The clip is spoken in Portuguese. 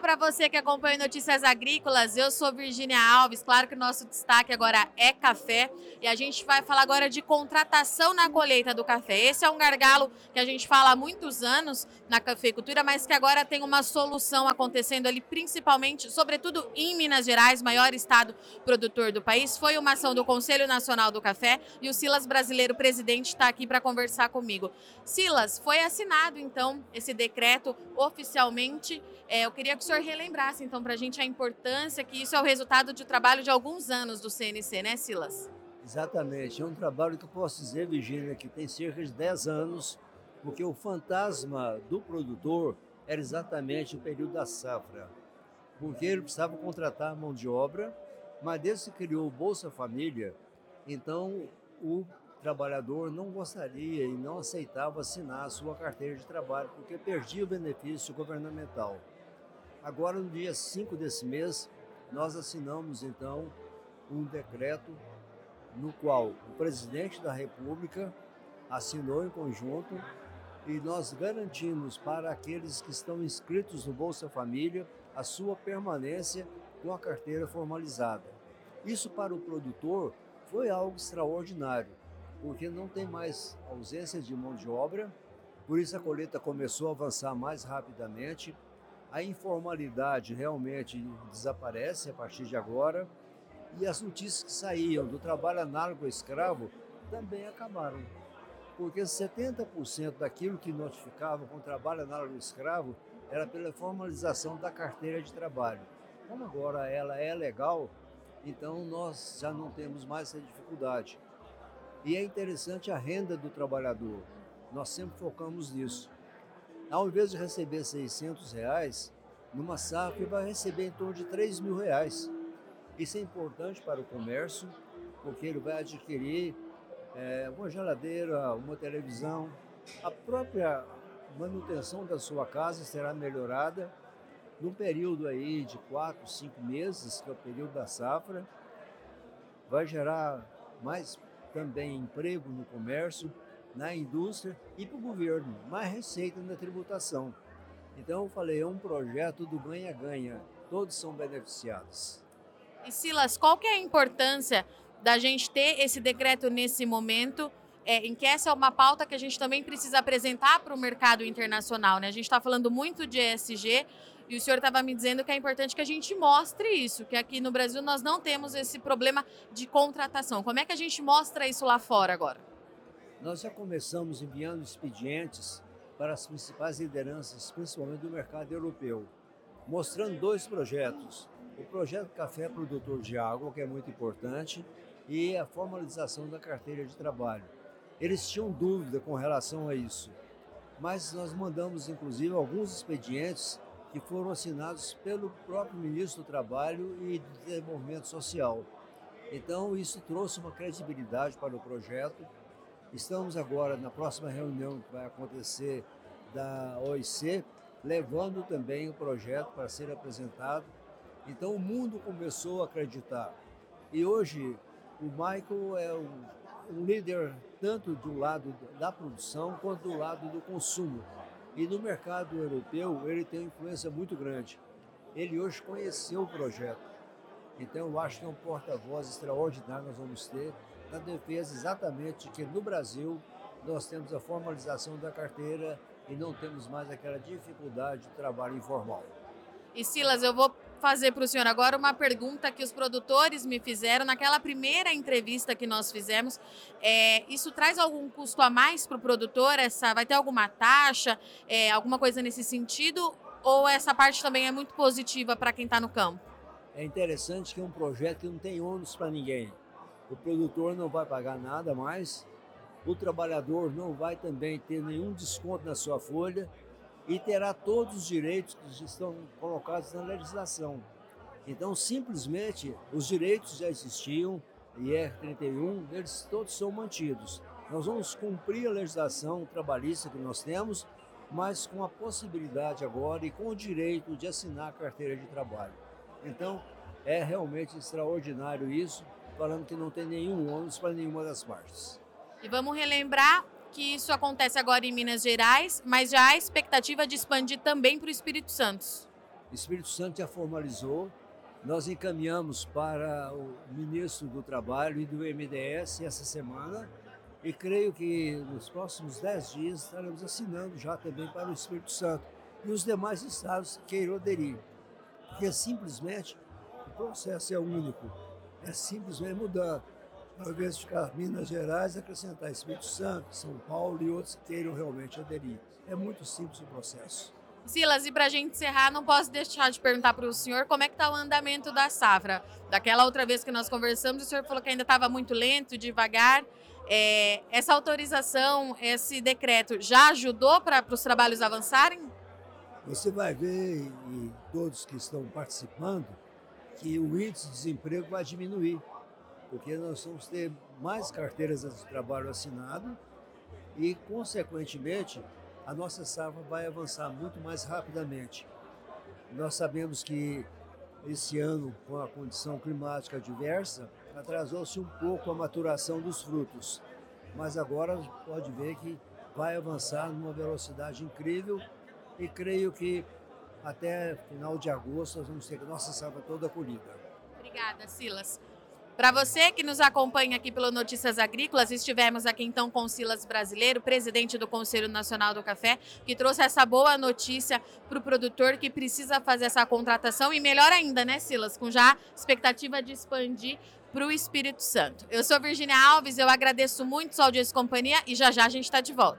Para você que acompanha Notícias Agrícolas. Eu sou Virginia Alves. Claro que o nosso destaque agora é café e a gente vai falar agora de contratação na colheita do café. Esse é um gargalo que a gente fala há muitos anos na cafeicultura, mas que agora tem uma solução acontecendo ali, principalmente, sobretudo em Minas Gerais, maior estado produtor do país. Foi uma ação do Conselho Nacional do Café e o Silas Brasileiro, presidente, está aqui para conversar comigo. Silas, foi assinado então esse decreto oficialmente. É, eu queria que senhor relembrasse, então, para a gente a importância que isso é o resultado de trabalho de alguns anos do CNC, né, Silas? Exatamente. É um trabalho que eu posso dizer, Virginia, que tem cerca de 10 anos, porque o fantasma do produtor era exatamente o período da safra. Porque ele precisava contratar mão de obra, mas desde que criou o Bolsa Família, então o trabalhador não gostaria e não aceitava assinar a sua carteira de trabalho, porque perdia o benefício governamental. Agora, no dia 5 desse mês, nós assinamos então um decreto no qual o presidente da República assinou em conjunto e nós garantimos para aqueles que estão inscritos no Bolsa Família a sua permanência com a carteira formalizada. Isso para o produtor foi algo extraordinário, porque não tem mais ausência de mão de obra, por isso a colheita começou a avançar mais rapidamente a informalidade realmente desaparece a partir de agora e as notícias que saíam do trabalho análogo escravo também acabaram. Porque 70% daquilo que notificava com trabalho análogo escravo era pela formalização da carteira de trabalho. Como agora ela é legal, então nós já não temos mais essa dificuldade. E é interessante a renda do trabalhador. Nós sempre focamos nisso. Ao invés de receber 600 reais, numa safra vai receber em torno de 3 mil reais. Isso é importante para o comércio, porque ele vai adquirir é, uma geladeira, uma televisão, a própria manutenção da sua casa será melhorada num período aí de 4, 5 meses, que é o período da safra, vai gerar mais também emprego no comércio, na indústria e para o governo, mais receita na tributação. Então eu falei, é um projeto do ganha-ganha, todos são beneficiados. E Silas, qual que é a importância da gente ter esse decreto nesse momento? É, em que essa é uma pauta que a gente também precisa apresentar para o mercado internacional. Né? A gente está falando muito de ESG e o senhor estava me dizendo que é importante que a gente mostre isso, que aqui no Brasil nós não temos esse problema de contratação. Como é que a gente mostra isso lá fora agora? Nós já começamos enviando expedientes para as principais lideranças, principalmente do mercado europeu, mostrando dois projetos. O projeto Café Produtor de Água, que é muito importante, e a formalização da carteira de trabalho. Eles tinham dúvida com relação a isso, mas nós mandamos inclusive alguns expedientes que foram assinados pelo próprio ministro do Trabalho e do Desenvolvimento Social. Então, isso trouxe uma credibilidade para o projeto Estamos agora na próxima reunião que vai acontecer da OIC, levando também o projeto para ser apresentado. Então o mundo começou a acreditar. E hoje o Michael é um, um líder tanto do lado da produção quanto do lado do consumo. E no mercado europeu ele tem uma influência muito grande. Ele hoje conheceu o projeto. Então eu acho que é um porta-voz extraordinário nós vamos ter na defesa exatamente que no Brasil nós temos a formalização da carteira e não temos mais aquela dificuldade de trabalho informal. E Silas, eu vou fazer para o senhor agora uma pergunta que os produtores me fizeram naquela primeira entrevista que nós fizemos. É, isso traz algum custo a mais para o produtor? Essa, vai ter alguma taxa, é, alguma coisa nesse sentido? Ou essa parte também é muito positiva para quem está no campo? É interessante que é um projeto que não tem ônus para ninguém o produtor não vai pagar nada mais, o trabalhador não vai também ter nenhum desconto na sua folha e terá todos os direitos que estão colocados na legislação. Então, simplesmente, os direitos já existiam, é 31, eles todos são mantidos. Nós vamos cumprir a legislação trabalhista que nós temos, mas com a possibilidade agora e com o direito de assinar a carteira de trabalho. Então, é realmente extraordinário isso falando que não tem nenhum ônus para nenhuma das partes. E vamos relembrar que isso acontece agora em Minas Gerais, mas já há expectativa de expandir também para o Espírito Santo. Espírito Santo já formalizou, nós encaminhamos para o ministro do Trabalho e do MDS essa semana e creio que nos próximos dez dias estaremos assinando já também para o Espírito Santo e os demais estados queiram aderir. Porque simplesmente o processo é único, é simplesmente mudar. Ao invés de ficar Minas Gerais, acrescentar Espírito Santo, São Paulo e outros que queiram realmente aderir. É muito simples o processo. Silas, e para a gente encerrar, não posso deixar de perguntar para o senhor como é que está o andamento da safra. Daquela outra vez que nós conversamos, o senhor falou que ainda estava muito lento, devagar. É, essa autorização, esse decreto, já ajudou para os trabalhos avançarem? Você vai ver, e todos que estão participando, que o índice de desemprego vai diminuir, porque nós vamos ter mais carteiras de trabalho assinado e, consequentemente, a nossa safra vai avançar muito mais rapidamente. Nós sabemos que esse ano, com a condição climática adversa, atrasou-se um pouco a maturação dos frutos, mas agora pode ver que vai avançar numa velocidade incrível e creio que até final de agosto nós vamos ter nossa safra toda colhida. Obrigada, Silas. Para você que nos acompanha aqui pelo Notícias Agrícolas, estivemos aqui então com Silas Brasileiro, presidente do Conselho Nacional do Café, que trouxe essa boa notícia para o produtor que precisa fazer essa contratação e melhor ainda, né, Silas, com já expectativa de expandir para o Espírito Santo. Eu sou Virginia Alves, eu agradeço muito sua audiência e companhia e já já a gente está de volta.